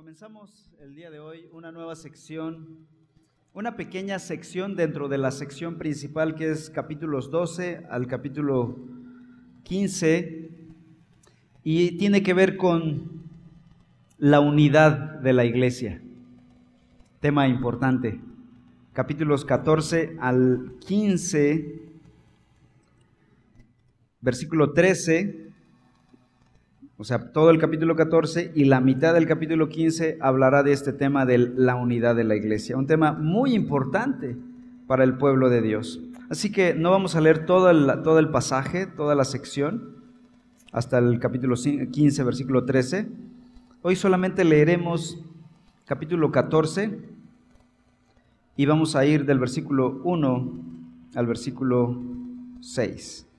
Comenzamos el día de hoy una nueva sección, una pequeña sección dentro de la sección principal que es capítulos 12 al capítulo 15 y tiene que ver con la unidad de la iglesia. Tema importante. Capítulos 14 al 15, versículo 13 o sea, todo el capítulo 14 y la mitad del capítulo 15 hablará de este tema de la unidad de la iglesia, un tema muy importante para el pueblo de Dios. Así que no vamos a leer todo el, todo el pasaje, toda la sección, hasta el capítulo 15, versículo 13. Hoy solamente leeremos capítulo 14 y vamos a ir del versículo 1 al versículo 6.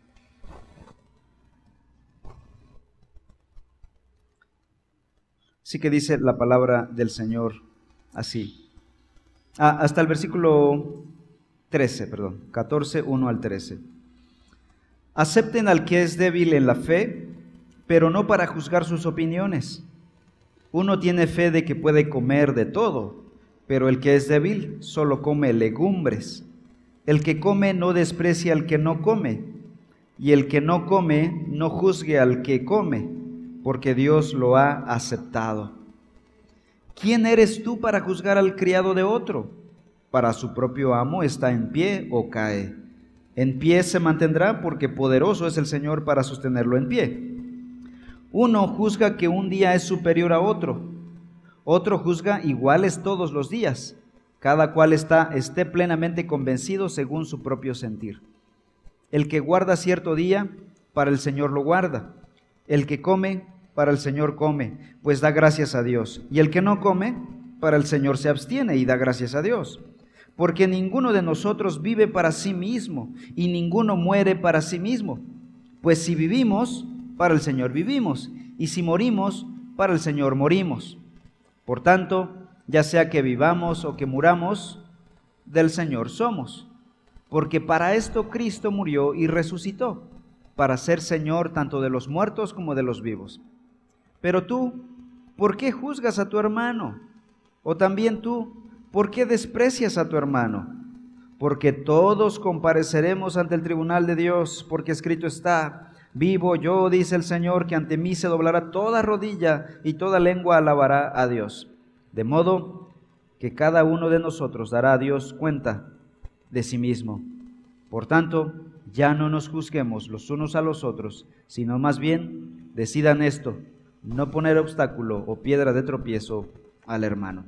Sí que dice la palabra del Señor así. Ah, hasta el versículo 13, perdón, 14, 1 al 13. Acepten al que es débil en la fe, pero no para juzgar sus opiniones. Uno tiene fe de que puede comer de todo, pero el que es débil solo come legumbres. El que come no desprecia al que no come, y el que no come no juzgue al que come porque Dios lo ha aceptado. ¿Quién eres tú para juzgar al criado de otro? Para su propio amo está en pie o cae. En pie se mantendrá porque poderoso es el Señor para sostenerlo en pie. Uno juzga que un día es superior a otro. Otro juzga iguales todos los días. Cada cual está, esté plenamente convencido según su propio sentir. El que guarda cierto día, para el Señor lo guarda. El que come, para el Señor come, pues da gracias a Dios. Y el que no come, para el Señor se abstiene y da gracias a Dios. Porque ninguno de nosotros vive para sí mismo y ninguno muere para sí mismo. Pues si vivimos, para el Señor vivimos, y si morimos, para el Señor morimos. Por tanto, ya sea que vivamos o que muramos, del Señor somos. Porque para esto Cristo murió y resucitó, para ser Señor tanto de los muertos como de los vivos. Pero tú, ¿por qué juzgas a tu hermano? O también tú, ¿por qué desprecias a tu hermano? Porque todos compareceremos ante el tribunal de Dios, porque escrito está, vivo yo, dice el Señor, que ante mí se doblará toda rodilla y toda lengua alabará a Dios. De modo que cada uno de nosotros dará a Dios cuenta de sí mismo. Por tanto, ya no nos juzguemos los unos a los otros, sino más bien decidan esto no poner obstáculo o piedra de tropiezo al hermano.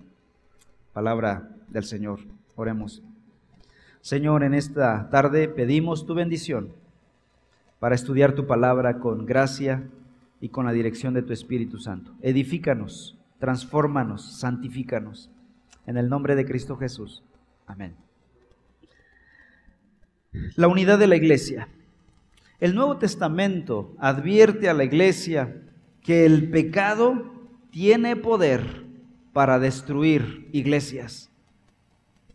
Palabra del Señor. Oremos. Señor, en esta tarde pedimos tu bendición para estudiar tu palabra con gracia y con la dirección de tu Espíritu Santo. Edifícanos, transfórmanos, santifícanos. En el nombre de Cristo Jesús. Amén. La unidad de la iglesia. El Nuevo Testamento advierte a la iglesia que el pecado tiene poder para destruir iglesias.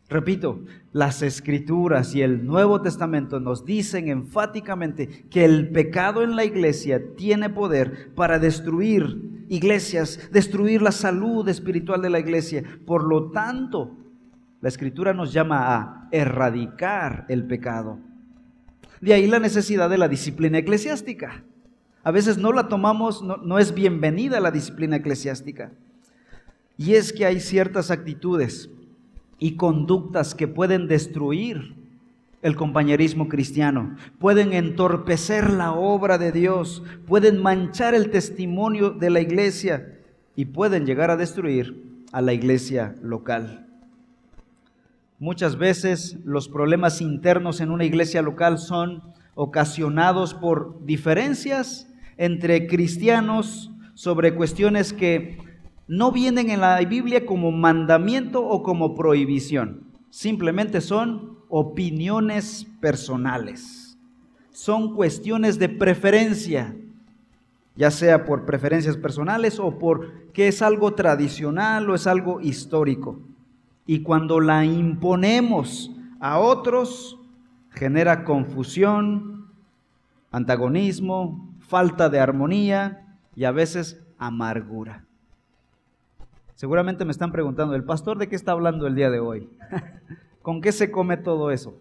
Repito, las escrituras y el Nuevo Testamento nos dicen enfáticamente que el pecado en la iglesia tiene poder para destruir iglesias, destruir la salud espiritual de la iglesia. Por lo tanto, la escritura nos llama a erradicar el pecado. De ahí la necesidad de la disciplina eclesiástica. A veces no la tomamos, no, es bienvenida la disciplina eclesiástica. Y es que hay ciertas actitudes y conductas que pueden destruir el compañerismo cristiano, pueden entorpecer la obra de Dios, pueden manchar el testimonio de la iglesia y pueden llegar a destruir a la iglesia local. Muchas veces los problemas internos en una iglesia local son ocasionados por diferencias entre cristianos sobre cuestiones que no vienen en la Biblia como mandamiento o como prohibición. Simplemente son opiniones personales. Son cuestiones de preferencia, ya sea por preferencias personales o por que es algo tradicional o es algo histórico. Y cuando la imponemos a otros, genera confusión, antagonismo, falta de armonía y a veces amargura. Seguramente me están preguntando, ¿el pastor de qué está hablando el día de hoy? ¿Con qué se come todo eso?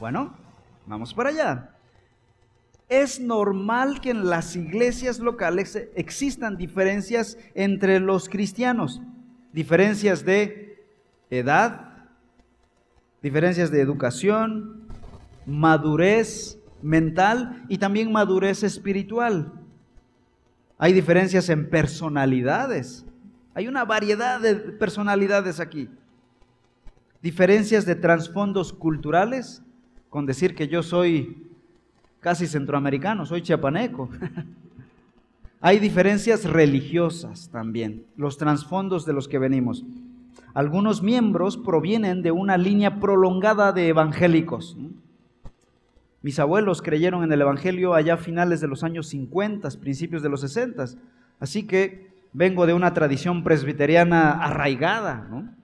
Bueno, vamos para allá. Es normal que en las iglesias locales existan diferencias entre los cristianos, diferencias de edad, diferencias de educación, madurez mental y también madurez espiritual. Hay diferencias en personalidades. Hay una variedad de personalidades aquí. Diferencias de trasfondos culturales, con decir que yo soy casi centroamericano, soy chiapaneco. Hay diferencias religiosas también, los trasfondos de los que venimos. Algunos miembros provienen de una línea prolongada de evangélicos. Mis abuelos creyeron en el Evangelio allá a finales de los años 50, principios de los 60. Así que vengo de una tradición presbiteriana arraigada.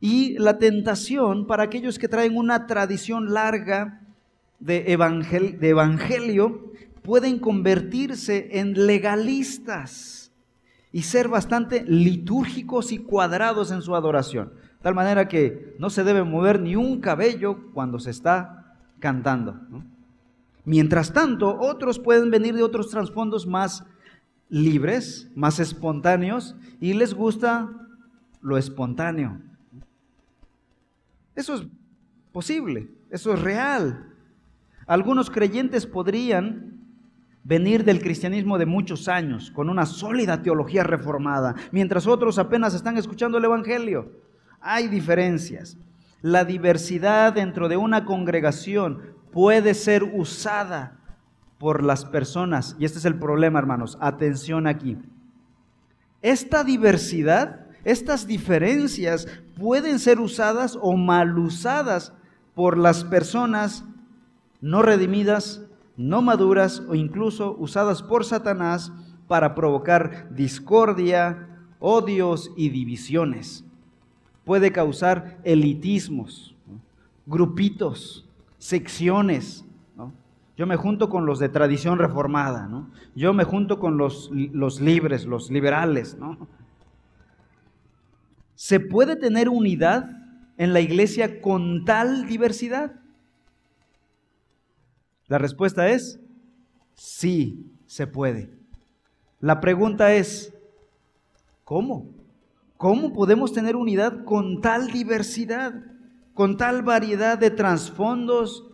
Y la tentación para aquellos que traen una tradición larga de, de evangelio pueden convertirse en legalistas y ser bastante litúrgicos y cuadrados en su adoración. Tal manera que no se debe mover ni un cabello cuando se está cantando. Mientras tanto, otros pueden venir de otros trasfondos más libres, más espontáneos, y les gusta lo espontáneo. Eso es posible, eso es real. Algunos creyentes podrían venir del cristianismo de muchos años, con una sólida teología reformada, mientras otros apenas están escuchando el Evangelio. Hay diferencias. La diversidad dentro de una congregación puede ser usada por las personas. Y este es el problema, hermanos. Atención aquí. Esta diversidad, estas diferencias pueden ser usadas o mal usadas por las personas no redimidas, no maduras o incluso usadas por Satanás para provocar discordia, odios y divisiones puede causar elitismos, grupitos, secciones. Yo me junto con los de tradición reformada, ¿no? yo me junto con los, los libres, los liberales. ¿no? ¿Se puede tener unidad en la iglesia con tal diversidad? La respuesta es sí, se puede. La pregunta es, ¿cómo? ¿Cómo podemos tener unidad con tal diversidad, con tal variedad de trasfondos,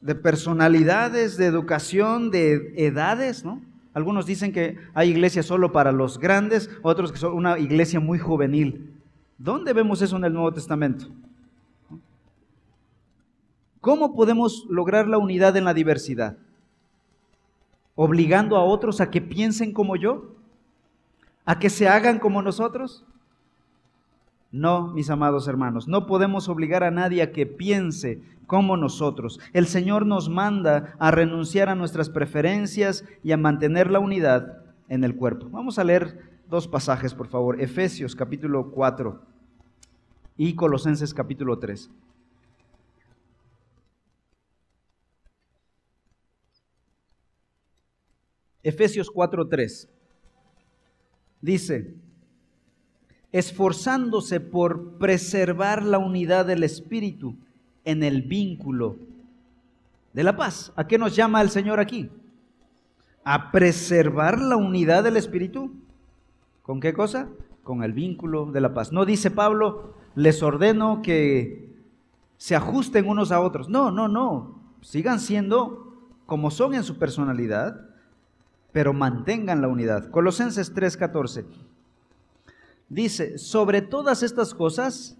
de personalidades, de educación, de edades, ¿no? Algunos dicen que hay iglesias solo para los grandes, otros que son una iglesia muy juvenil. ¿Dónde vemos eso en el Nuevo Testamento? ¿Cómo podemos lograr la unidad en la diversidad? ¿Obligando a otros a que piensen como yo? a que se hagan como nosotros? No, mis amados hermanos, no podemos obligar a nadie a que piense como nosotros. El Señor nos manda a renunciar a nuestras preferencias y a mantener la unidad en el cuerpo. Vamos a leer dos pasajes, por favor. Efesios capítulo 4 y Colosenses capítulo 3. Efesios 4:3 dice, esforzándose por preservar la unidad del Espíritu en el vínculo de la paz. ¿A qué nos llama el Señor aquí? A preservar la unidad del Espíritu. ¿Con qué cosa? Con el vínculo de la paz. No dice Pablo, les ordeno que se ajusten unos a otros. No, no, no. Sigan siendo como son en su personalidad, pero mantengan la unidad. Colosenses 3:14 dice, sobre todas estas cosas,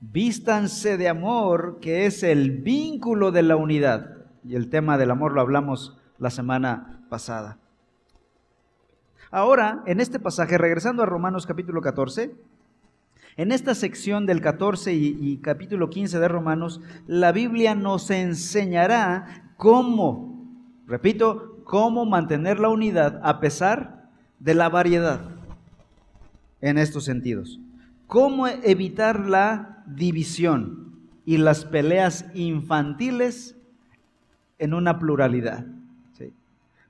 vístanse de amor, que es el vínculo de la unidad. Y el tema del amor lo hablamos la semana pasada. Ahora, en este pasaje, regresando a Romanos capítulo 14, en esta sección del 14 y, y, capítulo 15 de Romanos, la Biblia nos enseñará cómo, repito, cómo mantener la unidad a pesar de la variedad en estos sentidos. Cómo evitar la división y las peleas infantiles en una pluralidad.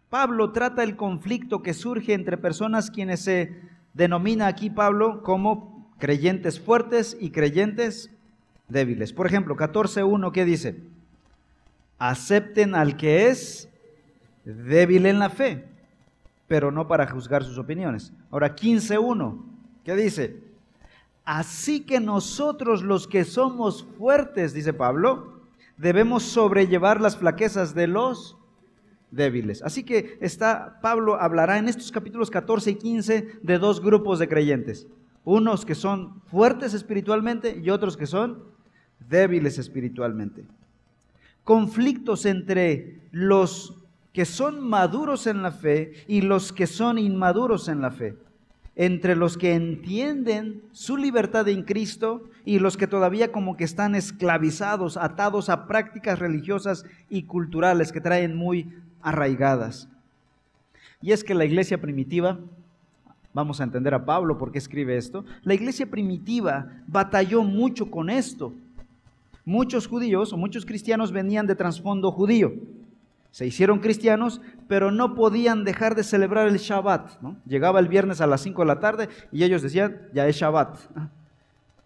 Pablo trata el conflicto que surge entre personas quienes se denomina aquí Pablo como creyentes fuertes y creyentes débiles. Por ejemplo, 14.1, ¿qué dice? Acepten al que es débil en la fe, pero no para juzgar sus opiniones. Ahora, 15.1, ¿qué dice? Así que nosotros los que somos fuertes, dice Pablo, debemos sobrellevar las flaquezas de los débiles. Así que está Pablo hablará en estos capítulos 14 y 15 de dos grupos de creyentes. Unos que son fuertes espiritualmente y otros que son débiles espiritualmente. Conflictos entre los que son maduros en la fe y los que son inmaduros en la fe. Entre los que entienden su libertad en Cristo y los que todavía como que están esclavizados, atados a prácticas religiosas y culturales que traen muy arraigadas. Y es que la iglesia primitiva, vamos a entender a Pablo porque escribe esto, la iglesia primitiva batalló mucho con esto. Muchos judíos o muchos cristianos venían de trasfondo judío. Se hicieron cristianos, pero no podían dejar de celebrar el Shabbat. Llegaba el viernes a las 5 de la tarde y ellos decían, ya es Shabbat.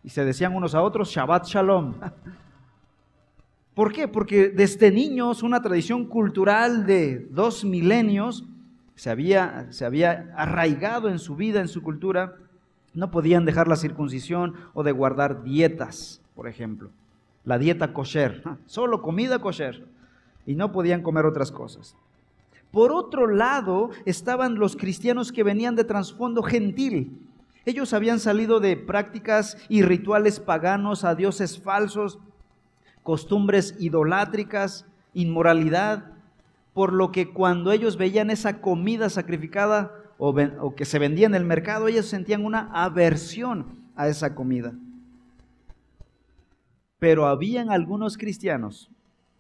Y se decían unos a otros, Shabbat Shalom. ¿Por qué? Porque desde niños una tradición cultural de dos milenios se había, se había arraigado en su vida, en su cultura. No podían dejar la circuncisión o de guardar dietas, por ejemplo. La dieta kosher, solo comida kosher. Y no podían comer otras cosas. Por otro lado, estaban los cristianos que venían de trasfondo gentil. Ellos habían salido de prácticas y rituales paganos a dioses falsos costumbres idolátricas, inmoralidad, por lo que cuando ellos veían esa comida sacrificada o, que se vendía en el mercado, ellos sentían una aversión a esa comida. Pero habían algunos cristianos,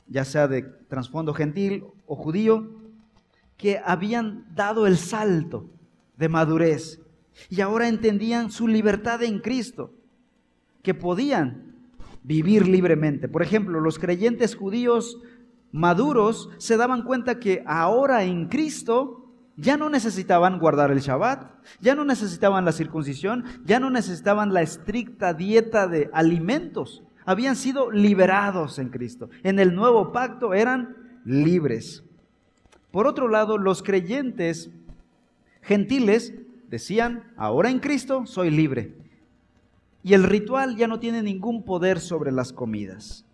ya sea de trasfondo gentil o judío, que habían dado el salto de madurez y ahora entendían su libertad en Cristo, que podían vivir libremente. Por ejemplo, los creyentes judíos maduros se daban cuenta que ahora en Cristo ya no necesitaban guardar el Shabbat, ya no necesitaban la circuncisión, ya no necesitaban la estricta dieta de alimentos. Habían sido liberados en Cristo. En el nuevo pacto eran libres. Por otro lado, los creyentes gentiles decían, ahora en Cristo soy libre. Y el ritual ya no tiene ningún poder sobre las comidas.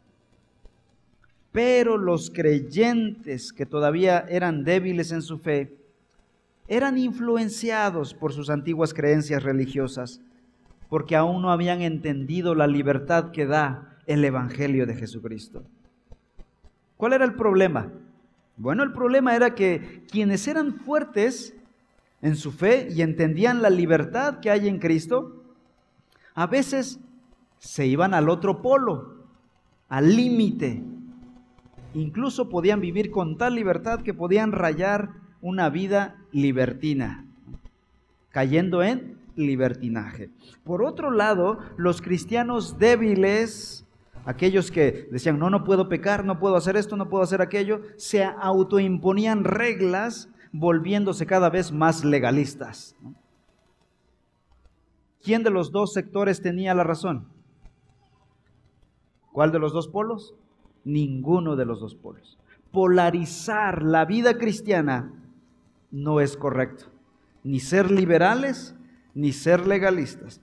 Pero los creyentes que todavía eran débiles en su fe, eran influenciados por sus antiguas creencias religiosas, porque aún no habían entendido la libertad que da el Evangelio de Jesucristo. ¿Cuál era el problema? Bueno, el problema era que quienes eran fuertes en su fe y entendían la libertad que hay en Cristo, a veces se iban al otro polo, al límite. Incluso podían vivir con tal libertad que podían rayar una vida libertina, cayendo en libertinaje. Por otro lado, los cristianos débiles, aquellos que decían, no, no puedo pecar, no puedo hacer esto, no puedo hacer aquello, se autoimponían reglas volviéndose cada vez más legalistas. ¿Quién de los dos sectores tenía la razón? ¿Cuál de los dos polos? Ninguno de los dos polos. Polarizar la vida cristiana no es correcto. Ni ser liberales, ni ser legalistas.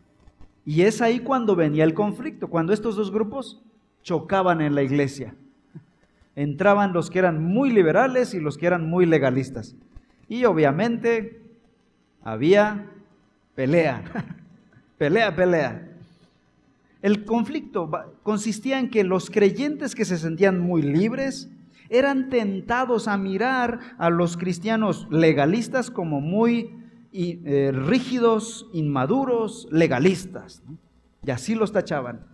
Y es ahí cuando venía el conflicto, cuando estos dos grupos chocaban en la iglesia. Entraban los que eran muy liberales y los que eran muy legalistas. Y obviamente había pelea. Pelea, pelea. El conflicto consistía en que los creyentes que se sentían muy libres eran tentados a mirar a los cristianos legalistas como muy eh, rígidos, inmaduros, legalistas. Y así los tachaban.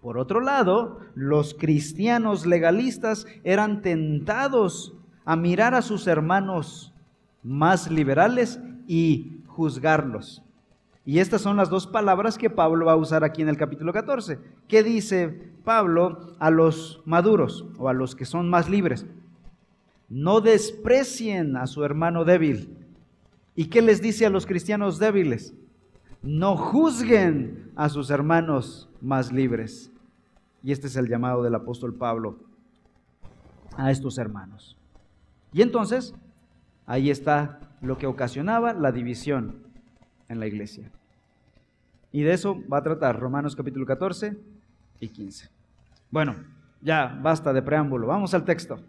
Por otro lado, los cristianos legalistas eran tentados a mirar a sus hermanos más liberales y juzgarlos. Y estas son las dos palabras que Pablo va a usar aquí en el capítulo 14. ¿Qué dice Pablo a los maduros o a los que son más libres? No desprecien a su hermano débil ¿Y qué les dice a los cristianos débiles? No juzguen a sus hermanos más libres. Y este es el llamado del apóstol Pablo a estos hermanos. Y entonces, ahí está lo que ocasionaba la división en la iglesia. Y de eso va a tratar Romanos capítulo 14 y 15. Bueno, ya basta de preámbulo, vamos al texto.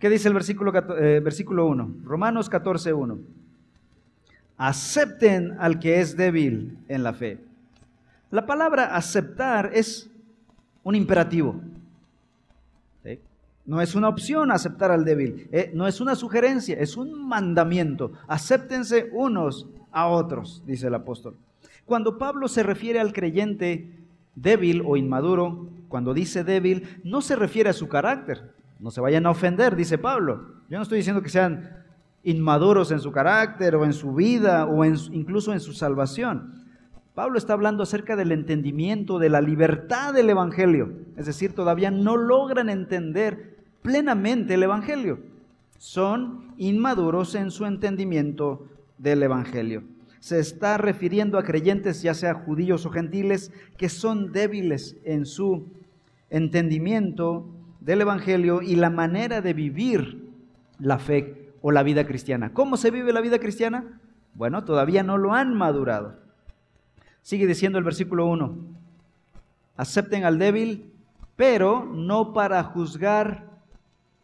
¿Qué dice el versículo, eh, versículo 1? Romanos 14, 1. Acepten al que es débil en la fe. La palabra aceptar es un imperativo. No es una opción aceptar al débil, eh, no es una sugerencia, es un mandamiento. Acéptense unos a otros, dice el apóstol. Cuando Pablo se refiere al creyente débil o inmaduro, cuando dice débil, no se refiere a su carácter. No se vayan a ofender, dice Pablo. Yo no estoy diciendo que sean inmaduros en su carácter o en su vida o incluso en su salvación. Pablo está hablando acerca del entendimiento, de la libertad del Evangelio. Es decir, todavía no logran entender plenamente el Evangelio. Son inmaduros en su entendimiento del Evangelio se está refiriendo a creyentes, ya sea judíos o gentiles, que son débiles en su entendimiento del Evangelio y la manera de vivir la fe o la vida cristiana. ¿Cómo se vive la vida cristiana? Bueno, todavía no lo han madurado. Sigue diciendo el versículo 1, acepten al débil, pero no para juzgar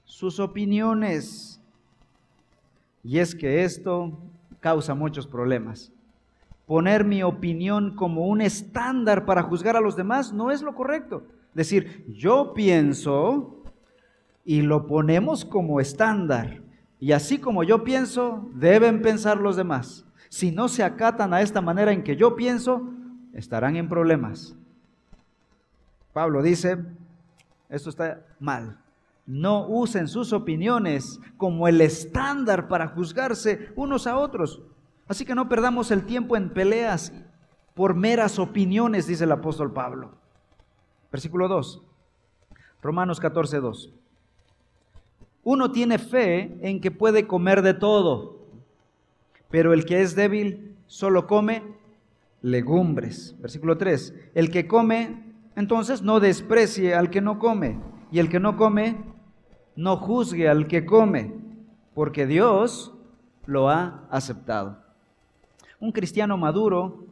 sus opiniones. Y es que esto causa muchos problemas. Poner mi opinión como un estándar para juzgar a los demás no es lo correcto. Decir, yo pienso y lo ponemos como estándar. Y así como yo pienso, deben pensar los demás. Si no se acatan a esta manera en que yo pienso, estarán en problemas. Pablo dice, esto está mal. No usen sus opiniones como el estándar para juzgarse unos a otros. Así que no perdamos el tiempo en peleas por meras opiniones, dice el apóstol Pablo. Versículo 2. Romanos 14, 2. Uno tiene fe en que puede comer de todo, pero el que es débil solo come legumbres. Versículo 3. El que come, entonces no desprecie al que no come, y el que no come, no juzgue al que come, porque Dios lo ha aceptado. Un cristiano maduro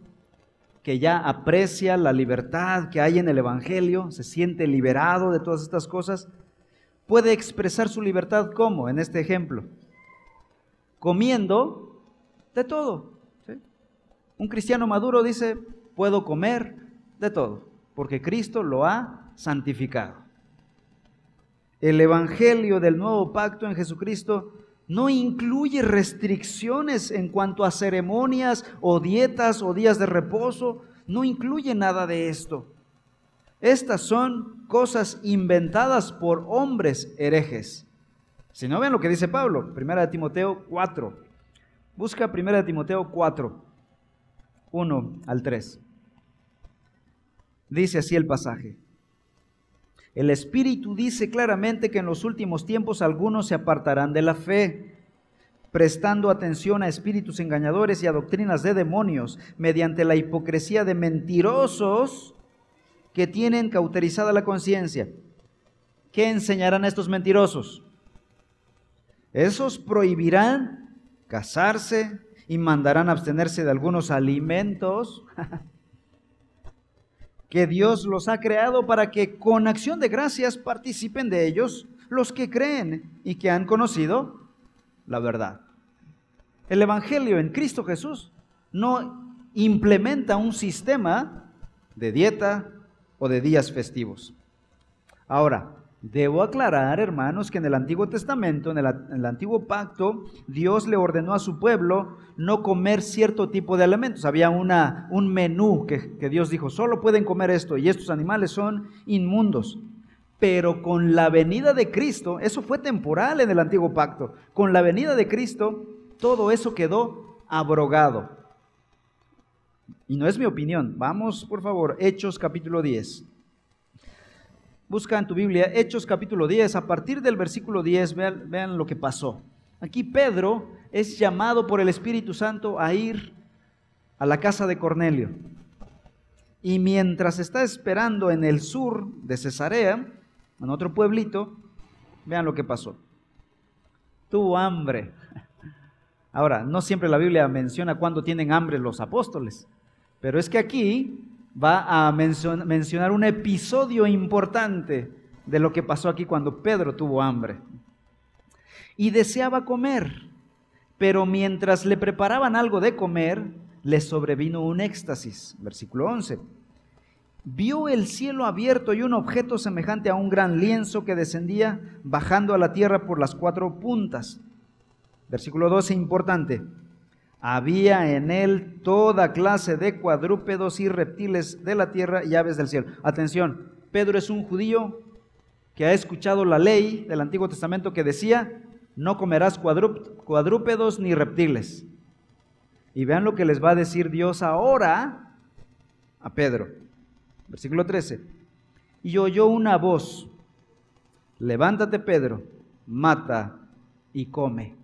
que ya aprecia la libertad que hay en el Evangelio, se siente liberado de todas estas cosas, puede expresar su libertad como, en este ejemplo, comiendo de todo. Un cristiano maduro dice, puedo comer de todo, porque Cristo lo ha santificado el Evangelio del nuevo pacto en Jesucristo no incluye restricciones en cuanto a ceremonias o dietas o días de reposo, no incluye nada de esto. Estas son cosas inventadas por hombres herejes. Si no ven lo que dice Pablo, 1 Timoteo 4. Busca 1 Timoteo 4, 1 al 3. Dice así el pasaje. El Espíritu dice claramente que en los últimos tiempos algunos se apartarán de la fe, prestando atención a espíritus engañadores y a doctrinas de demonios, mediante la hipocresía de mentirosos que tienen cauterizada la conciencia. ¿Qué enseñarán estos mentirosos? Esos prohibirán casarse y mandarán abstenerse de algunos alimentos que Dios los ha creado para que con acción de gracias participen de ellos los que creen y que han conocido la verdad. El Evangelio en Cristo Jesús no implementa un sistema de dieta o de días festivos. Ahora, Debo aclarar, hermanos, que en el Antiguo Testamento, en el, Antiguo Pacto, Dios le ordenó a su pueblo no comer cierto tipo de alimentos. Había una, un menú que, que Dios dijo, solo pueden comer esto y estos animales son inmundos. Pero con la venida de Cristo, eso fue temporal en el Antiguo Pacto, con la venida de Cristo, todo eso quedó abrogado. Y no es mi opinión. Vamos, por favor, Hechos capítulo 10. Busca en tu Biblia Hechos capítulo 10, a partir del versículo 10, vean, lo que pasó. Aquí Pedro es llamado por el Espíritu Santo a ir a la casa de Cornelio. Y mientras está esperando en el sur de Cesarea, en otro pueblito, vean lo que pasó. Tuvo hambre. Ahora, no siempre la Biblia menciona cuándo tienen hambre los apóstoles, pero es que aquí va a mencionar un episodio importante de lo que pasó aquí cuando Pedro tuvo hambre. Y deseaba comer, pero mientras le preparaban algo de comer, le sobrevino un éxtasis. Versículo 11. Vio el cielo abierto y un objeto semejante a un gran lienzo que descendía bajando a la tierra por las cuatro puntas. Versículo 12, importante. Había en él toda clase de cuadrúpedos y reptiles de la tierra y aves del cielo. Atención, Pedro es un judío que ha escuchado la ley del Antiguo Testamento que decía, no comerás cuadrúpedos ni reptiles. Y vean lo que les va a decir Dios ahora a Pedro. Versículo 13. Y oyó una voz, levántate Pedro, mata y come.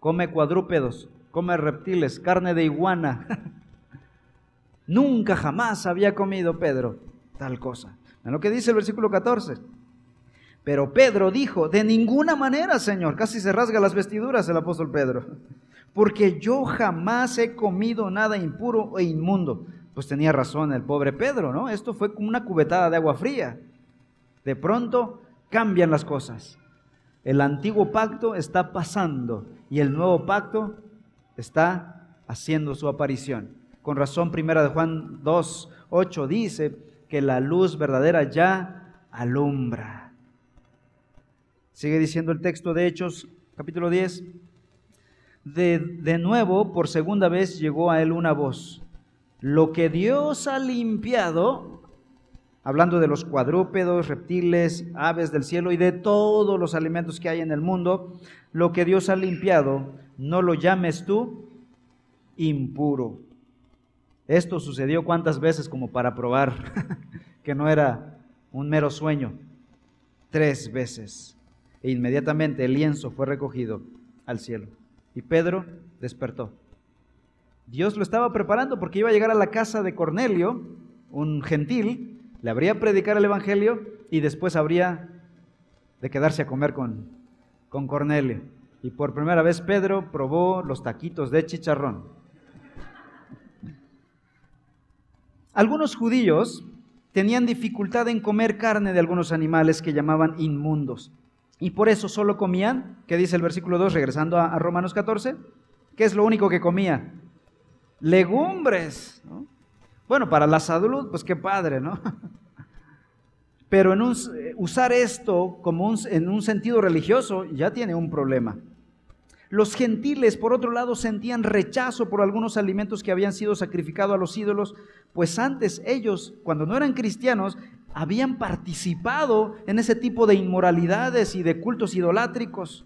Come cuadrúpedos, come reptiles, carne de iguana. Nunca jamás había comido Pedro tal cosa. Vean lo que dice el versículo 14. Pero Pedro dijo, de ninguna manera, Señor, casi se rasga las vestiduras el apóstol Pedro porque yo jamás he comido nada impuro e inmundo. Pues tenía razón el pobre Pedro, ¿no? Esto fue como una cubetada de agua fría. De pronto cambian las cosas. El antiguo pacto está pasando y el nuevo pacto está haciendo su aparición. Con razón, primera de Juan 2, 8 dice que la luz verdadera ya alumbra. Sigue diciendo el texto de Hechos, capítulo 10 de, nuevo, por segunda vez, llegó a él una voz. Lo que Dios ha limpiado, hablando de los cuadrúpedos, reptiles, aves del cielo y de todos los alimentos que hay en el mundo, lo que Dios ha limpiado, no lo llames tú impuro. Esto sucedió cuántas veces como para probar que no era un mero sueño. Tres veces. E inmediatamente el lienzo fue recogido al cielo. Y Pedro despertó. Dios lo estaba preparando porque iba a llegar a la casa de Cornelio, un gentil, le habría predicar el Evangelio y después habría de quedarse a comer con, con Cornelio. Y por primera vez Pedro probó los taquitos de chicharrón. Algunos judíos tenían dificultad en comer carne de algunos animales que llamaban inmundos. Y por eso solo comían, ¿qué dice el versículo 2, regresando a, Romanos 14? ¿Qué es lo único que comía? Legumbres. Bueno, para la salud, pues qué padre, ¿no? Pero en usar esto como en un sentido religioso ya tiene un problema. Los gentiles, por otro lado, sentían rechazo por algunos alimentos que habían sido sacrificados a los ídolos, pues antes ellos, cuando no eran cristianos, habían participado en ese tipo de inmoralidades y de cultos idolátricos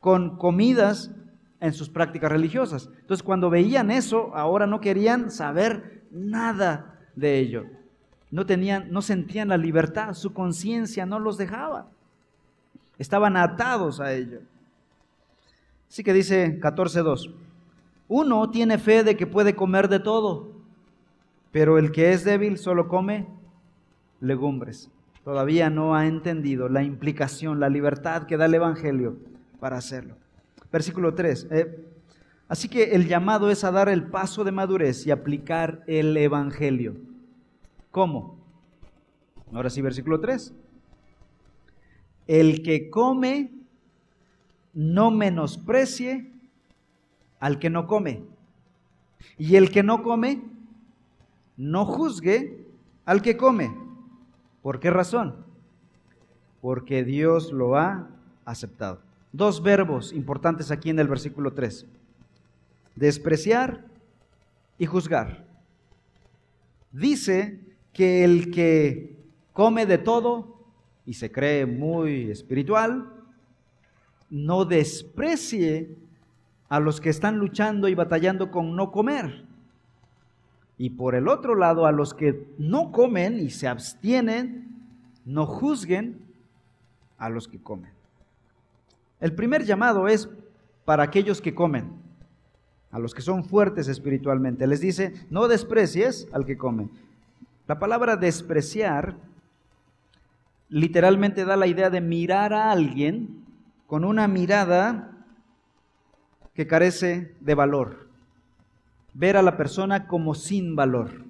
con comidas en sus prácticas religiosas. Entonces, cuando veían eso, ahora no querían saber nada de ello. No tenían, no sentían la libertad, su conciencia no los dejaba. Estaban atados a ello. Así que dice 14.2, uno tiene fe de que puede comer de todo, pero el que es débil solo come legumbres. Todavía no ha entendido la implicación, la libertad que da el Evangelio para hacerlo. Versículo 3. Eh, así que el llamado es a dar el paso de madurez y aplicar el Evangelio. ¿Cómo? Ahora sí, versículo 3. El que come no menosprecie al que no come. Y el que no come, no juzgue al que come. ¿Por qué razón? Porque Dios lo ha aceptado. Dos verbos importantes aquí en el versículo 3. Despreciar y juzgar. Dice que el que come de todo y se cree muy espiritual, no desprecie a los que están luchando y batallando con no comer. Y por el otro lado, a los que no comen y se abstienen, no juzguen a los que comen. El primer llamado es para aquellos que comen, a los que son fuertes espiritualmente. Les dice, no desprecies al que come. La palabra despreciar literalmente da la idea de mirar a alguien con una mirada que carece de valor. Ver a la persona como sin valor,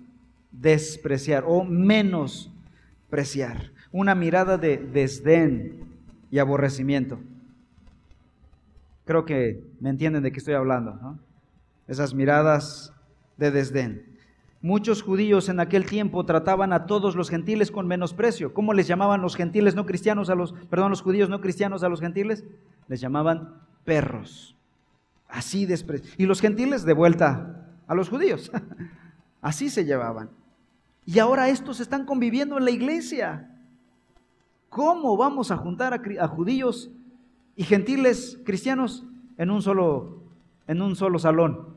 despreciar o menospreciar. Una mirada de desdén y aborrecimiento. Creo que me entienden de qué estoy hablando, ¿no? Esas miradas de desdén. Muchos judíos en aquel tiempo trataban a todos los gentiles con menosprecio. ¿Cómo les llamaban los gentiles no cristianos a los, perdón, los judíos no cristianos a los gentiles? Les llamaban perros. Así desprecio. Y los gentiles de vuelta a los judíos. Así se llevaban. Y ahora estos están conviviendo en la iglesia. ¿Cómo vamos a juntar a, judíos y gentiles cristianos en un solo, en un solo salón?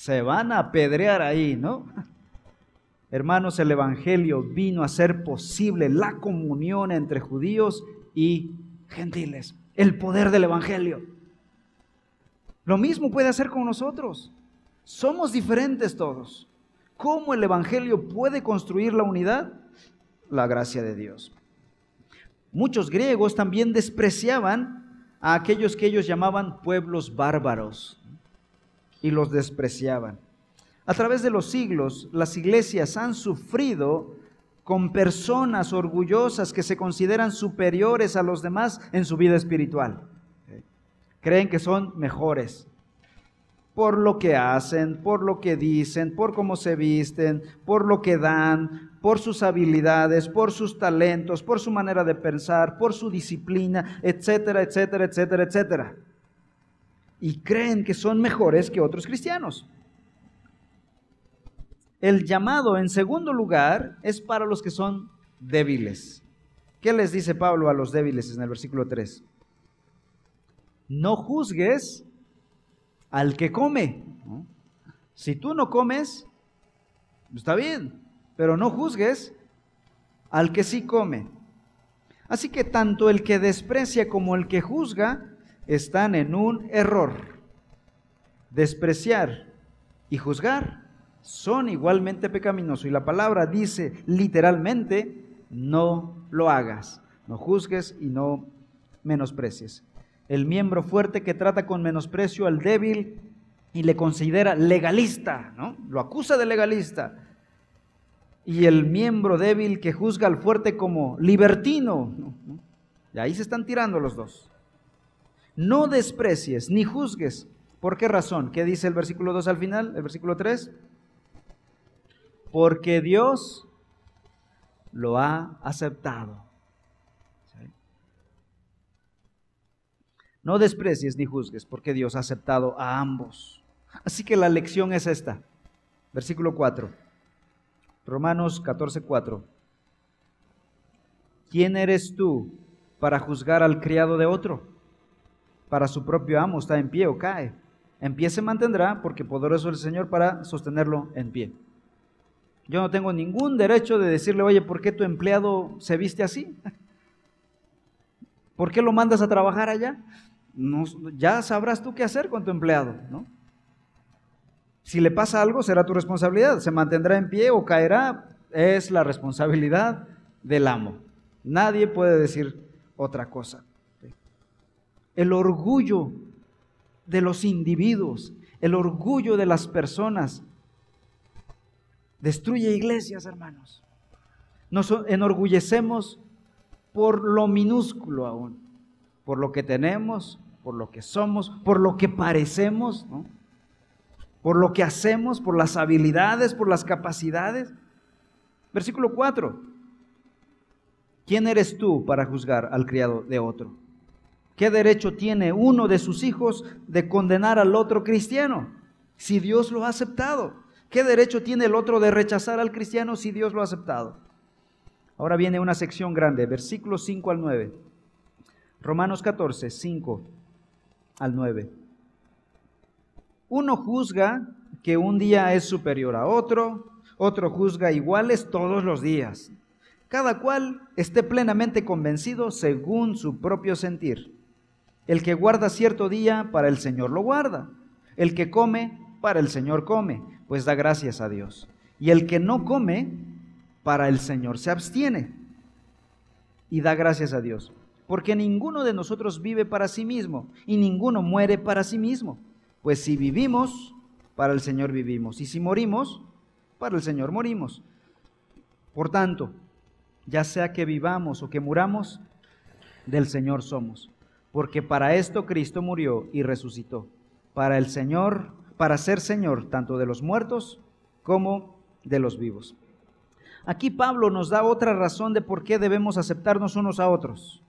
Se van a apedrear ahí, ¿no? Hermanos, el Evangelio vino a ser posible la comunión entre judíos y gentiles. El poder del Evangelio. Lo mismo puede hacer con nosotros. Somos diferentes todos. ¿Cómo el Evangelio puede construir la unidad? La gracia de Dios. Muchos griegos también despreciaban a aquellos que ellos llamaban pueblos bárbaros y los despreciaban. A través de los siglos, las iglesias han sufrido con personas orgullosas que se consideran superiores a los demás en su vida espiritual. Creen que son mejores por lo que hacen, por lo que dicen, por cómo se visten, por lo que dan, por sus habilidades, por sus talentos, por su manera de pensar, por su disciplina, etcétera, etcétera, etcétera, etcétera. Y creen que son mejores que otros cristianos. El llamado, en segundo lugar, es para los que son débiles. ¿Qué les dice Pablo a los débiles en el versículo 3? No juzgues al que come. Si tú no comes, está bien, pero no juzgues al que sí come. Así que tanto el que desprecia como el que juzga están en un error. Despreciar y juzgar son igualmente pecaminosos. Y la palabra dice literalmente, no lo hagas, no juzgues y no menosprecies el miembro fuerte que trata con menosprecio al débil y le considera legalista, ¿no? Lo acusa de legalista. Y el miembro débil que juzga al fuerte como libertino. Y ahí se están tirando los dos. No desprecies ni juzgues. ¿Por qué razón? ¿Qué dice el versículo 2 al final? El versículo 3. Porque Dios lo ha aceptado. No desprecies ni juzgues, porque Dios ha aceptado a ambos. Así que la lección es esta. Versículo 4. Romanos 14, 4. ¿Quién eres tú para juzgar al criado de otro? Para su propio amo está en pie o cae. En pie se mantendrá porque poderoso es el Señor para sostenerlo en pie. Yo no tengo ningún derecho de decirle, oye, ¿por qué tu empleado se viste así? ¿Por qué lo mandas a trabajar allá? ya sabrás tú qué hacer con tu empleado, ¿no? Si le pasa algo, será tu responsabilidad. Se mantendrá en pie o caerá, es la responsabilidad del amo. Nadie puede decir otra cosa. El orgullo de los individuos, el orgullo de las personas, destruye iglesias, hermanos. Nos enorgullecemos por lo minúsculo aún, por lo que tenemos, por lo que somos, por lo que parecemos, por lo que hacemos, por las habilidades, por las capacidades. Versículo 4. ¿Quién eres tú para juzgar al criado de otro? ¿Qué derecho tiene uno de sus hijos de condenar al otro cristiano si Dios lo ha aceptado? ¿Qué derecho tiene el otro de rechazar al cristiano si Dios lo ha aceptado? Ahora viene una sección grande, versículos 5 al 9. Romanos 14, 5 al 9. Uno juzga que un día es superior a otro, otro juzga iguales todos los días. Cada cual esté plenamente convencido según su propio sentir. El que guarda cierto día, para el Señor lo guarda. El que come, para el Señor come, pues da gracias a Dios. Y el que no come, para el Señor se abstiene y da gracias a Dios. Porque ninguno de nosotros vive para sí mismo y ninguno muere para sí mismo. Pues si vivimos, para el Señor vivimos. Y si morimos, para el Señor morimos. Por tanto, ya sea que vivamos o que muramos, del Señor somos. Porque para esto Cristo murió y resucitó. Para el Señor, para ser Señor tanto de los muertos como de los vivos. Aquí Pablo nos da otra razón de por qué debemos aceptarnos unos a otros.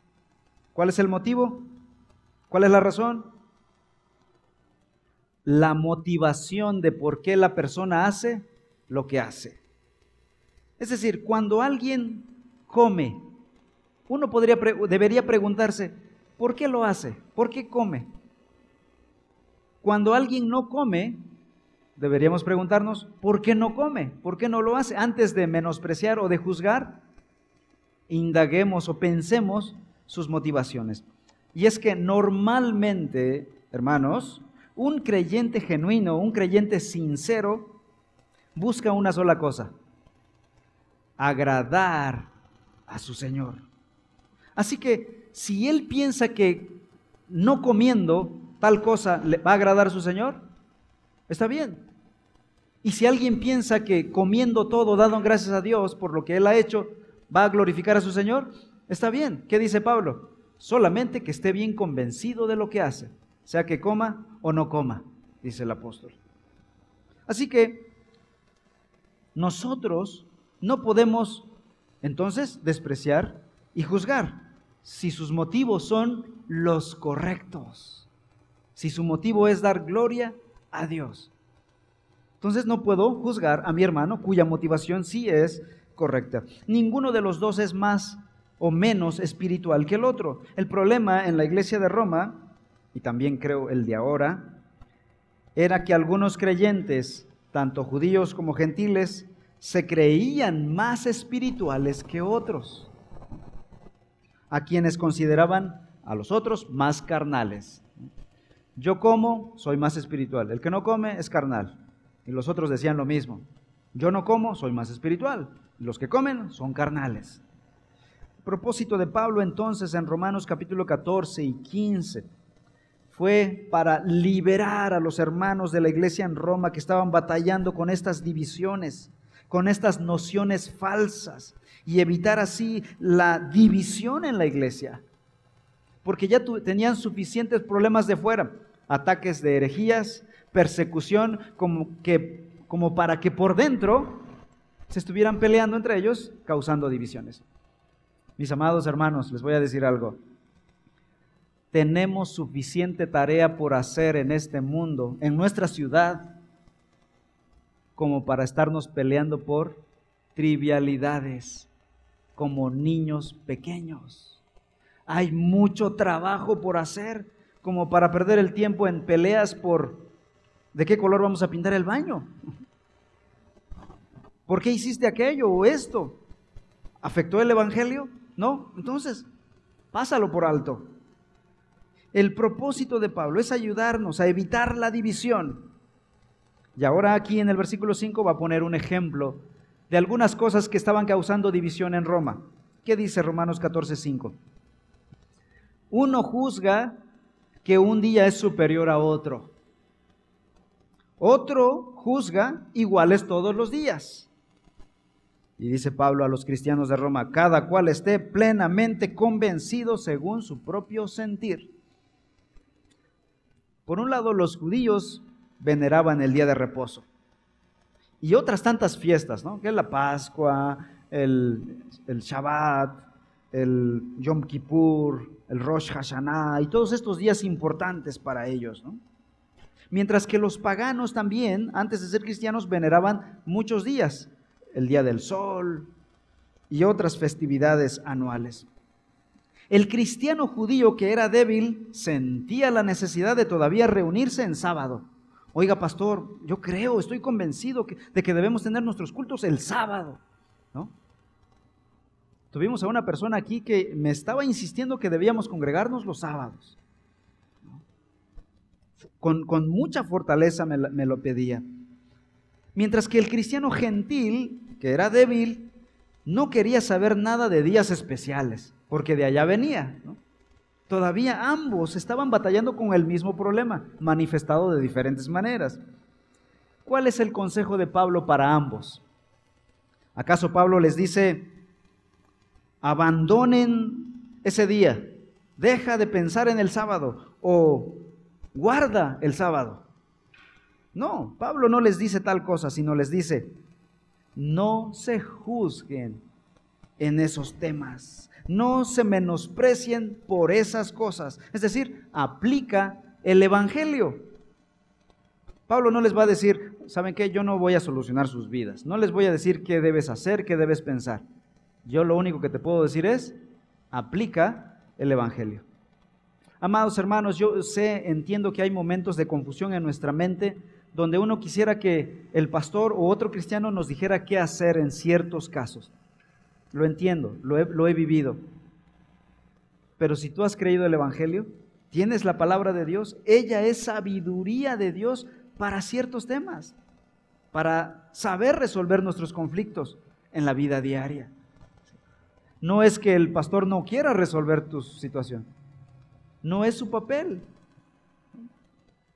¿Cuál es el motivo? ¿Cuál es la razón? La motivación de por qué la persona hace lo que hace. Es decir, cuando alguien come, uno podría, debería preguntarse, ¿por qué lo hace? ¿Por qué come? Cuando alguien no come, deberíamos preguntarnos, ¿por qué no come? ¿Por qué no lo hace? Antes de menospreciar o de juzgar, indaguemos o pensemos sus motivaciones. Y es que normalmente, hermanos, un creyente genuino, un creyente sincero, busca una sola cosa, agradar a su Señor. Así que si él piensa que no comiendo tal cosa le va a agradar a su Señor, está bien. Y si alguien piensa que comiendo todo, dado gracias a Dios por lo que Él ha hecho, va a glorificar a su Señor, está bien. ¿Qué dice Pablo? Solamente que esté bien convencido de lo que hace, sea que coma o no coma, dice el apóstol. Así que nosotros no podemos entonces despreciar y juzgar si sus motivos son los correctos, si su motivo es dar gloria a Dios. Entonces no puedo juzgar a mi hermano cuya motivación sí es correcta. Ninguno de los dos es más o menos espiritual que el otro. El problema en la iglesia de Roma, y también creo el de ahora, era que algunos creyentes, tanto judíos como gentiles, se creían más espirituales que otros, a quienes consideraban a los otros más carnales. Yo como, soy más espiritual. El que no come es carnal. Y los otros decían lo mismo. Yo no como, soy más espiritual. Los que comen son carnales. El propósito de Pablo entonces en Romanos capítulo 14 y 15 fue para liberar a los hermanos de la iglesia en Roma que estaban batallando con estas divisiones, con estas nociones falsas y evitar así la división en la iglesia. Porque ya tenían suficientes problemas de fuera, ataques de herejías, persecución como, que, como para que por dentro se estuvieran peleando entre ellos, causando divisiones. Mis amados hermanos, les voy a decir algo. Tenemos suficiente tarea por hacer en este mundo, en nuestra ciudad, como para estarnos peleando por trivialidades, como niños pequeños. Hay mucho trabajo por hacer, como para perder el tiempo en peleas por ¿De qué color vamos a pintar el baño? ¿Por qué hiciste aquello o esto? ¿Afectó el Evangelio? No. Entonces, pásalo por alto. El propósito de Pablo es ayudarnos a evitar la división. Y ahora aquí en el versículo 5 va a poner un ejemplo de algunas cosas que estaban causando división en Roma. ¿Qué dice Romanos 14, 5? Uno juzga que un día es superior a otro. Otro juzga iguales todos los días. Y dice Pablo a los cristianos de Roma, cada cual esté plenamente convencido según su propio sentir. Por un lado, los judíos veneraban el día de reposo y otras tantas fiestas, ¿no? Que es la Pascua, el, el Shabbat, el Yom Kippur, el Rosh Hashanah y todos estos días importantes para ellos, ¿no? Mientras que los paganos también, antes de ser cristianos, veneraban muchos días, el Día del Sol y otras festividades anuales. El cristiano judío que era débil sentía la necesidad de todavía reunirse en sábado. Oiga, pastor, yo creo, estoy convencido de que debemos tener nuestros cultos el sábado. ¿no? Tuvimos a una persona aquí que me estaba insistiendo que debíamos congregarnos los sábados. con, mucha fortaleza me, me lo pedía. Mientras que el cristiano gentil, que era débil, no quería saber nada de días especiales, porque de allá venía. Todavía ambos estaban batallando con el mismo problema, manifestado de diferentes maneras. ¿Cuál es el consejo de Pablo para ambos? ¿Acaso Pablo les dice, abandonen ese día, deja de pensar en el sábado o guarda el sábado? No, Pablo no les dice tal cosa, sino les dice, no se juzguen en esos temas, no se menosprecien por esas cosas. Es decir, aplica el Evangelio. Pablo no les va a decir, ¿saben qué? Yo no voy a solucionar sus vidas. No les voy a decir qué debes hacer, qué debes pensar. Yo lo único que te puedo decir es, aplica el Evangelio. Amados hermanos, yo sé, entiendo que hay momentos de confusión en nuestra mente donde uno quisiera que el pastor o otro cristiano nos dijera qué hacer en ciertos casos. Lo entiendo, lo he, vivido. Pero si tú has creído el Evangelio, tienes la palabra de Dios, ella es sabiduría de Dios para ciertos temas, para saber resolver nuestros conflictos en la vida diaria. No es que el pastor no quiera resolver tu situación, no es su papel.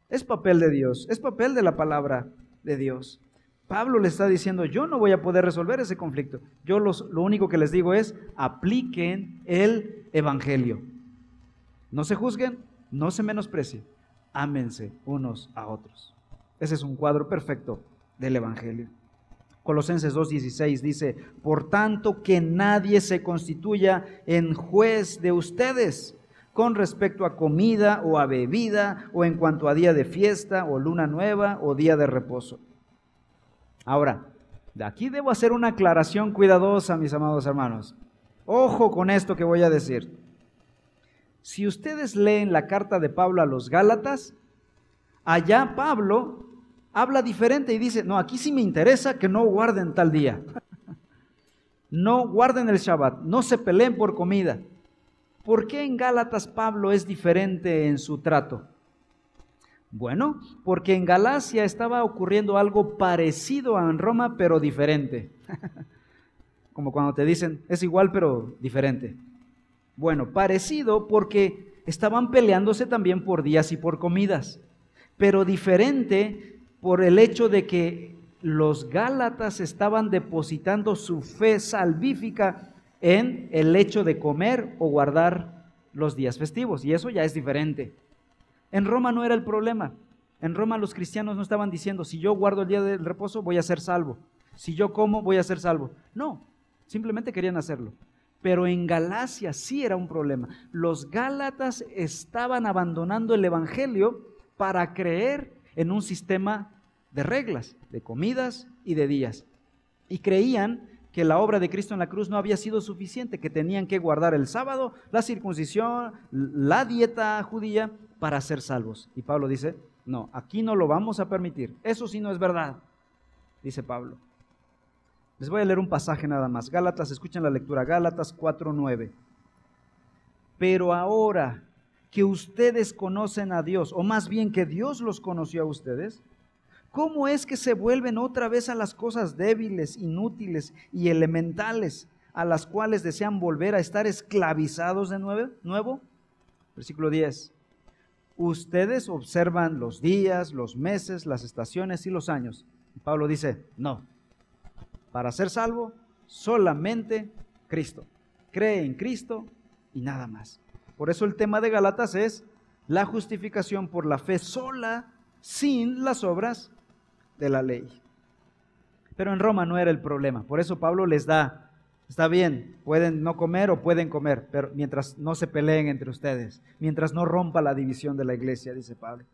Es papel de Dios, es papel de la palabra de Dios. Pablo le está diciendo, yo no voy a poder resolver ese conflicto. Yo lo único que les digo es, apliquen el Evangelio. No se juzguen, no se menosprecien, ámense unos a otros. Ese es un cuadro perfecto del Evangelio. Colosenses 2.16 dice, por tanto que nadie se constituya en juez de ustedes con respecto a comida o a bebida o en cuanto a día de fiesta o luna nueva o día de reposo. Ahora, de aquí debo hacer una aclaración cuidadosa, mis amados hermanos. Ojo con esto que voy a decir. Si ustedes leen la carta de Pablo a los Gálatas, allá Pablo habla diferente y dice, no, aquí sí me interesa que no guarden tal día. No guarden el Shabbat, no se peleen por comida. ¿Por qué en Gálatas Pablo es diferente en su trato? Bueno, porque en Galacia estaba ocurriendo algo parecido a en Roma, pero diferente. Como cuando te dicen, es igual, pero diferente. Bueno, parecido porque estaban peleándose también por días y por comidas, pero diferente por el hecho de que los Gálatas estaban depositando su fe salvífica en el hecho de comer o guardar los días festivos. Y eso ya es diferente. En Roma no era el problema. En Roma los cristianos no estaban diciendo, si yo guardo el día del reposo, voy a ser salvo. Si yo como, voy a ser salvo. No, simplemente querían hacerlo. Pero en Galacia sí era un problema. Los Gálatas estaban abandonando el Evangelio para creer en un sistema de reglas, de comidas y de días. Y creían que la obra de Cristo en la cruz no había sido suficiente, que tenían que guardar el sábado, la circuncisión, la dieta judía para ser salvos. Y Pablo dice, no, aquí no lo vamos a permitir. Eso sí no es verdad, dice Pablo. Les voy a leer un pasaje nada más. Gálatas, escuchen la lectura, Gálatas 4:9. Pero ahora que ustedes conocen a Dios, o más bien que Dios los conoció a ustedes, ¿Cómo es que se vuelven otra vez a las cosas débiles, inútiles y elementales, a las cuales desean volver a estar esclavizados de nuevo? Versículo 10. Ustedes observan los días, los meses, las estaciones y los años. Pablo dice, no. Para ser salvo, solamente Cristo. Cree en Cristo y nada más. Por eso el tema de Galatas es la justificación por la fe sola, sin las obras de la ley. Pero en Roma no era el problema. Por eso Pablo les da, está bien, pueden no comer o pueden comer, pero mientras no se peleen entre ustedes, mientras no rompa la división de la iglesia, dice Pablo.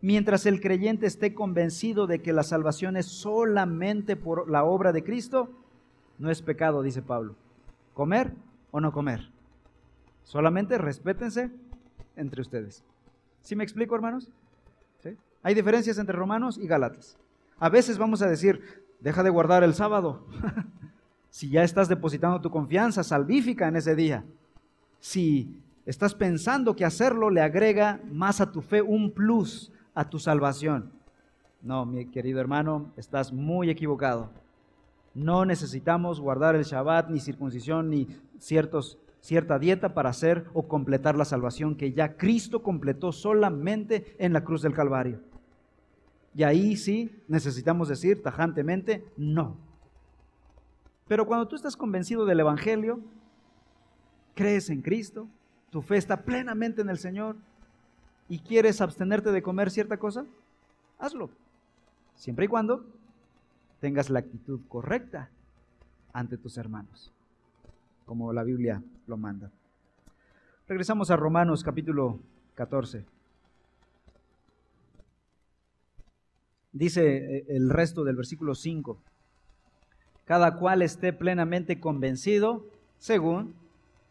Mientras el creyente esté convencido de que la salvación es solamente por la obra de Cristo, no es pecado, dice Pablo. Comer o no comer. Solamente respétense entre ustedes. ¿Sí me explico, hermanos? Hay diferencias entre romanos y gálatas. A veces vamos a decir, deja de guardar el sábado. si ya estás depositando tu confianza salvífica en ese día. Si estás pensando que hacerlo le agrega más a tu fe, un plus a tu salvación. No, mi querido hermano, estás muy equivocado. No necesitamos guardar el Shabbat, ni circuncisión, ni cierta dieta para hacer o completar la salvación que ya Cristo completó solamente en la cruz del Calvario. Y ahí sí necesitamos decir tajantemente no. Pero cuando tú estás convencido del Evangelio, crees en Cristo, tu fe está plenamente en el Señor y quieres abstenerte de comer cierta cosa, hazlo. Siempre y cuando tengas la actitud correcta ante tus hermanos, como la Biblia lo manda. Regresamos a Romanos capítulo 14. Dice eh, el resto del versículo 5, cada cual esté plenamente convencido según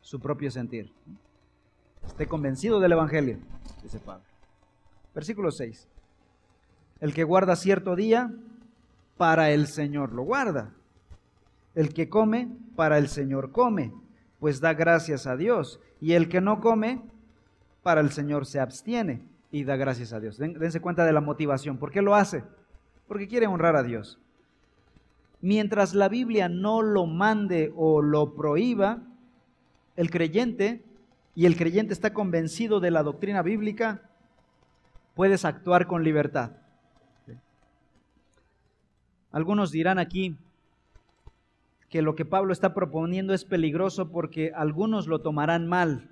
su propio sentir. Esté convencido del Evangelio, dice Pablo. Versículo 6. El que guarda cierto día, para el Señor lo guarda. El que come, para el Señor come, pues da gracias a Dios. Y el que no come, para el Señor se abstiene y da gracias a Dios. Dense cuenta de la motivación. ¿Por qué lo hace? Porque quiere honrar a Dios. Mientras la Biblia no lo mande o lo prohíba, el creyente, y el creyente está convencido de la doctrina bíblica, puedes actuar con libertad. Algunos dirán aquí que lo que Pablo está proponiendo es peligroso porque algunos lo tomarán mal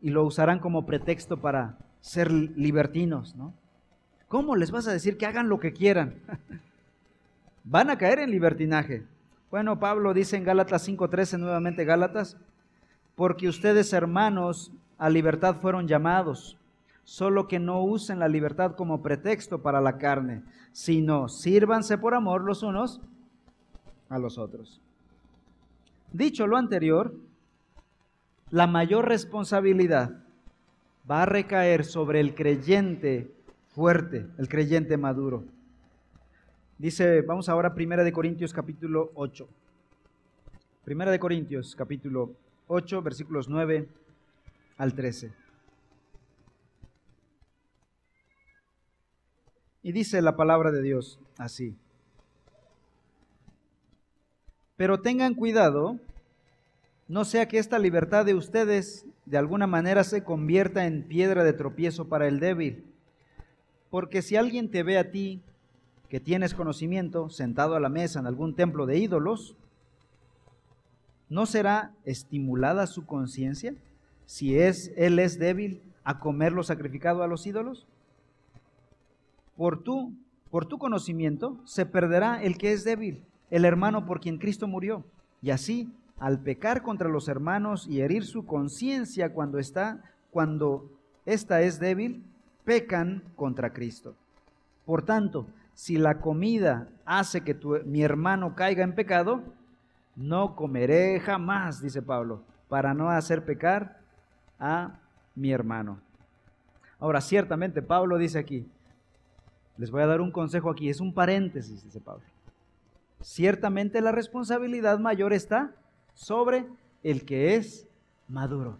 y lo usarán como pretexto para ser libertinos. ¿no? ¿Cómo les vas a decir que hagan lo que quieran? Van a caer en libertinaje. Bueno, Pablo dice en Gálatas 5:13, nuevamente Gálatas, porque ustedes hermanos a libertad fueron llamados solo que no usen la libertad como pretexto para la carne, sino sírvanse por amor los unos a los otros. Dicho lo anterior, la mayor responsabilidad va a recaer sobre el creyente fuerte, el creyente maduro. Dice, vamos ahora a 1 de Corintios capítulo 8. Primera de Corintios capítulo 8, versículos 9 al 13. Y dice la palabra de Dios así. Pero tengan cuidado, no sea que esta libertad de ustedes de alguna manera se convierta en piedra de tropiezo para el débil. Porque si alguien te ve a ti, que tienes conocimiento, sentado a la mesa en algún templo de ídolos, ¿no será estimulada su conciencia si es, él es débil a comer lo sacrificado a los ídolos? por tu, por tu conocimiento se perderá el que es débil, el hermano por quien Cristo murió. Y así, al pecar contra los hermanos y herir su conciencia cuando está, cuando ésta es débil, pecan contra Cristo. Por tanto, si la comida hace que mi hermano caiga en pecado, no comeré jamás, dice Pablo, para no hacer pecar a mi hermano. Ahora, ciertamente Pablo dice aquí, les voy a dar un consejo aquí, es un paréntesis, dice Pablo. Ciertamente la responsabilidad mayor está sobre el que es maduro.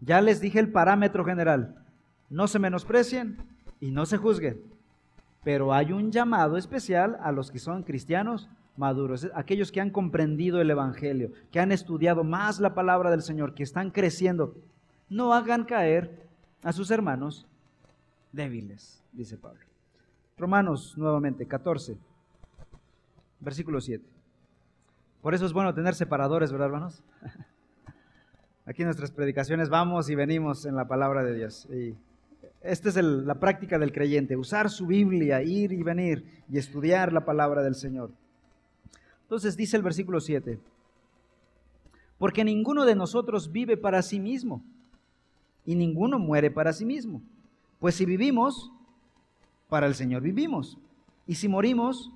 Ya les dije el parámetro general. No se menosprecien y no se juzguen. Pero hay un llamado especial a los que son cristianos maduros, aquellos que han comprendido el Evangelio, que han estudiado más la palabra del Señor, que están creciendo. No hagan caer a sus hermanos débiles, dice Pablo. Romanos nuevamente, 14, versículo 7. Por eso es bueno tener separadores, ¿verdad, hermanos? Aquí en nuestras predicaciones vamos y venimos en la palabra de Dios. Esta es la práctica del creyente, usar su Biblia, ir y venir y estudiar la palabra del Señor. Entonces dice el versículo 7, porque ninguno de nosotros vive para sí mismo y ninguno muere para sí mismo. Pues si vivimos, para el Señor vivimos. Y si morimos,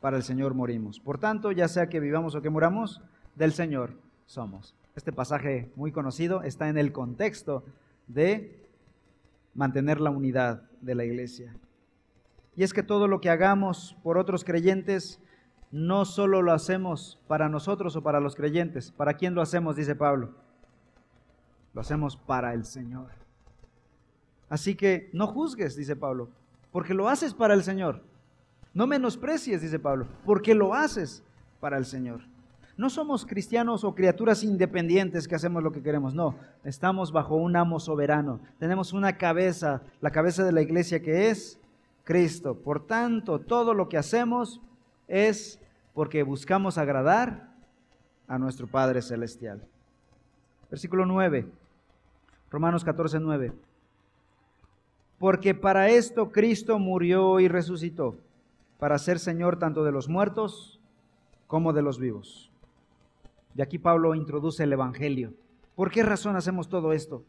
para el Señor morimos. Por tanto, ya sea que vivamos o que muramos, del Señor somos. Este pasaje muy conocido está en el contexto de mantener la unidad de la iglesia. Y es que todo lo que hagamos por otros creyentes, no solo lo hacemos para nosotros o para los creyentes. ¿Para quién lo hacemos? Dice Pablo. lo hacemos para el Señor. Así que no juzgues, dice Pablo, porque lo haces para el Señor. No menosprecies, dice Pablo, porque lo haces para el Señor. No somos cristianos o criaturas independientes que hacemos lo que queremos, no, estamos bajo un amo soberano. Tenemos una cabeza, la cabeza de la iglesia que es Cristo. Por tanto, todo lo que hacemos es porque buscamos agradar a nuestro Padre Celestial. Versículo 9, Romanos 14, 9. Porque para esto Cristo murió y resucitó, para ser Señor tanto de los muertos como de los vivos. Y aquí Pablo introduce el Evangelio. ¿Por qué razón hacemos todo esto?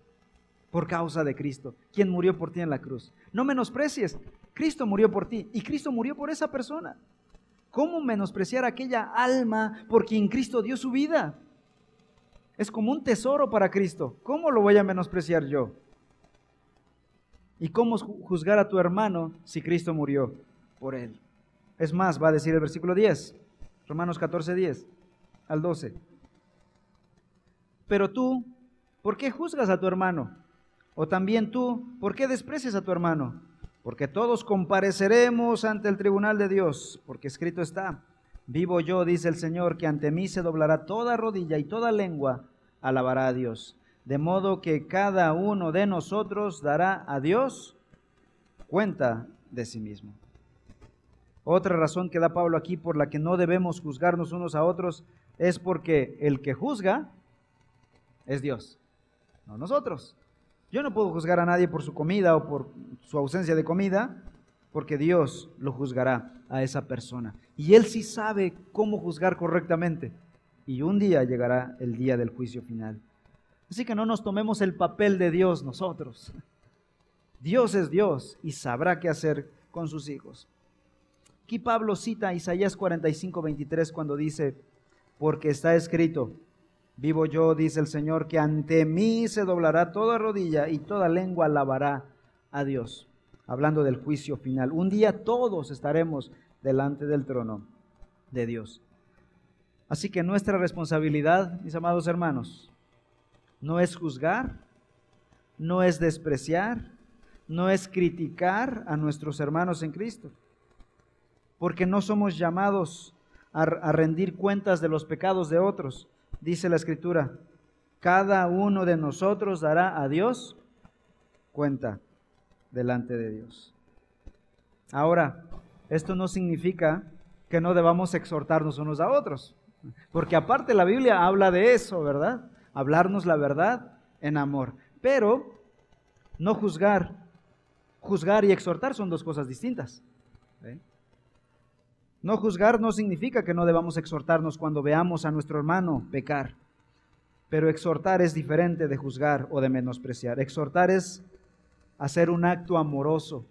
Por causa de Cristo, quien murió por ti en la cruz. No menosprecies, Cristo murió por ti y Cristo murió por esa persona. ¿Cómo menospreciar aquella alma por quien Cristo dio su vida? Es como un tesoro para Cristo. ¿Cómo lo voy a menospreciar yo? ¿Y cómo juzgar a tu hermano si Cristo murió por él? Es más, va a decir el versículo 10, Romanos 14, 10 al 12. Pero tú, ¿por qué juzgas a tu hermano? O también tú, ¿por qué desprecias a tu hermano? Porque todos compareceremos ante el tribunal de Dios, porque escrito está, vivo yo, dice el Señor, que ante mí se doblará toda rodilla y toda lengua alabará a Dios. De modo que cada uno de nosotros dará a Dios cuenta de sí mismo. Otra razón que da Pablo aquí por la que no debemos juzgarnos unos a otros es porque el que juzga es Dios, no nosotros. Yo no puedo juzgar a nadie por su comida o por su ausencia de comida, porque Dios lo juzgará a esa persona. Y Él sí sabe cómo juzgar correctamente. Y un día llegará el día del juicio final. Así que no nos tomemos el papel de Dios nosotros. Dios es Dios y sabrá qué hacer con sus hijos. Aquí Pablo cita Isaías 45, 23 cuando dice, porque está escrito, Vivo yo, dice el Señor, que ante mí se doblará toda rodilla y toda lengua alabará a Dios. Hablando del juicio final. Un día todos estaremos delante del trono de Dios. Así que nuestra responsabilidad, mis amados hermanos, no es juzgar, no es despreciar, no es criticar a nuestros hermanos en Cristo, porque no somos llamados a, rendir cuentas de los pecados de otros, dice la escritura, cada uno de nosotros dará a Dios cuenta delante de Dios. Ahora, esto no significa que no debamos exhortarnos unos a otros, porque aparte la Biblia habla de eso, ¿verdad? Hablarnos la verdad en amor, pero no juzgar. Juzgar y exhortar son dos cosas distintas. No juzgar no significa que no debamos exhortarnos cuando veamos a nuestro hermano pecar. Pero exhortar es diferente de juzgar o de menospreciar. Exhortar es hacer un acto amoroso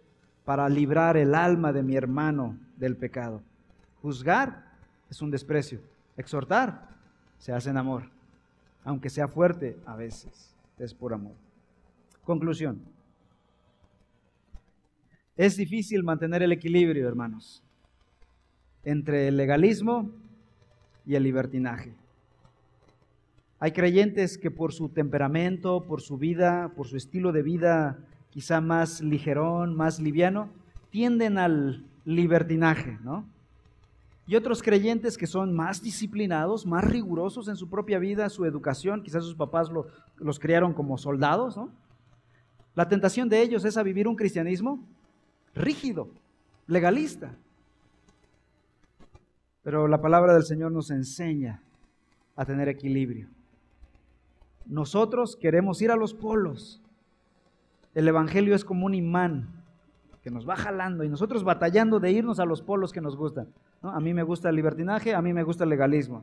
para librar el alma de mi hermano del pecado. Juzgar es un desprecio. Exhortar se hace en amor, aunque sea fuerte a veces, es por amor. Conclusión. Es difícil mantener el equilibrio, hermanos entre el legalismo y el libertinaje. Hay creyentes que por su temperamento, por su vida, por su estilo de vida quizá más ligerón, más liviano, tienden al libertinaje, ¿no? Y otros creyentes que son más disciplinados, más rigurosos en su propia vida, su educación, quizás sus papás los criaron como soldados, ¿no? La tentación de ellos es a vivir un cristianismo rígido, legalista, pero la palabra del Señor nos enseña a tener equilibrio. Nosotros queremos ir a los polos. El Evangelio es como un imán que nos va jalando y nosotros batallando de irnos a los polos que nos gustan. A mí me gusta el libertinaje, a mí me gusta el legalismo.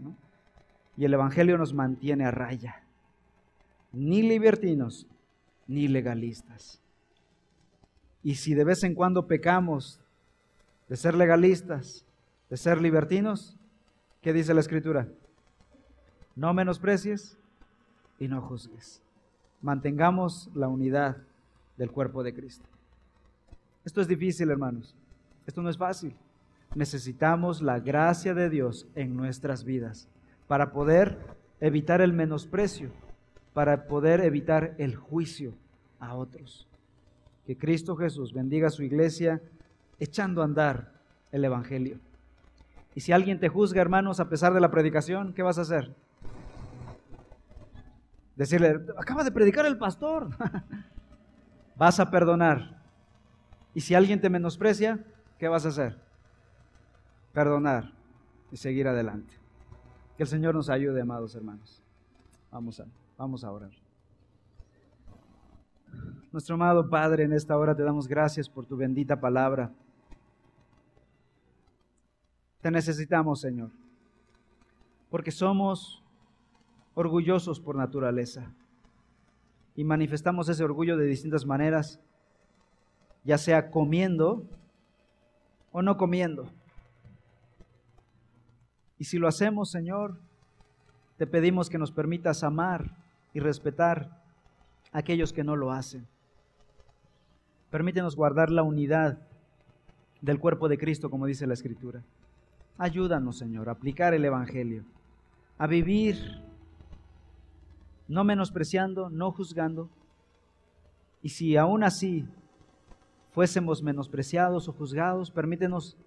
Y el Evangelio nos mantiene a raya. Ni libertinos, ni legalistas. Y si de vez en cuando pecamos de ser legalistas, de ser libertinos, ¿qué dice la Escritura? No menosprecies y no juzgues. Mantengamos la unidad del cuerpo de Cristo. Esto es difícil, hermanos. Esto no es fácil. Necesitamos la gracia de Dios en nuestras vidas para poder evitar el menosprecio para poder evitar el juicio a otros. Que Cristo Jesús bendiga a su iglesia echando a andar el Evangelio. Y si alguien te juzga, hermanos, a pesar de la predicación, ¿qué vas a hacer? Decirle, acaba de predicar el pastor. vas a perdonar. Y si alguien te menosprecia, ¿qué vas a hacer? Perdonar y seguir adelante. Que el Señor nos ayude, amados hermanos. Vamos a, vamos a orar. Nuestro amado Padre, en esta hora te damos gracias por tu bendita palabra. Te necesitamos, Señor, porque somos orgullosos por naturaleza y manifestamos ese orgullo de distintas maneras, ya sea comiendo o no comiendo. Y si lo hacemos, Señor, te pedimos que nos permitas amar y respetar a aquellos que no lo hacen. Permítenos guardar la unidad del cuerpo de Cristo, como dice la Escritura. Ayúdanos, Señor, a aplicar el Evangelio, a vivir no menospreciando, no juzgando. Y si aún así fuésemos menospreciados o juzgados, permítenos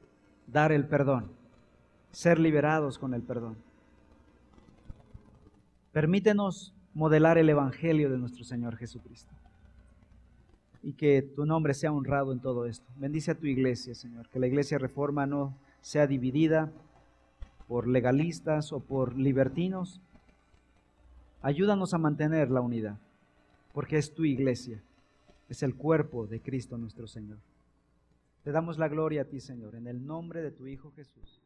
dar el perdón, ser liberados con el perdón. Permítenos modelar el Evangelio de nuestro Señor Jesucristo. Y que tu nombre sea honrado en todo esto. Bendice a tu iglesia, Señor. Que la iglesia reforma no sea dividida por legalistas o por libertinos, Ayúdanos a mantener la unidad, porque es tu iglesia, es el cuerpo de Cristo nuestro Señor. Te damos la gloria a ti, Señor, en el nombre de tu Hijo Jesús.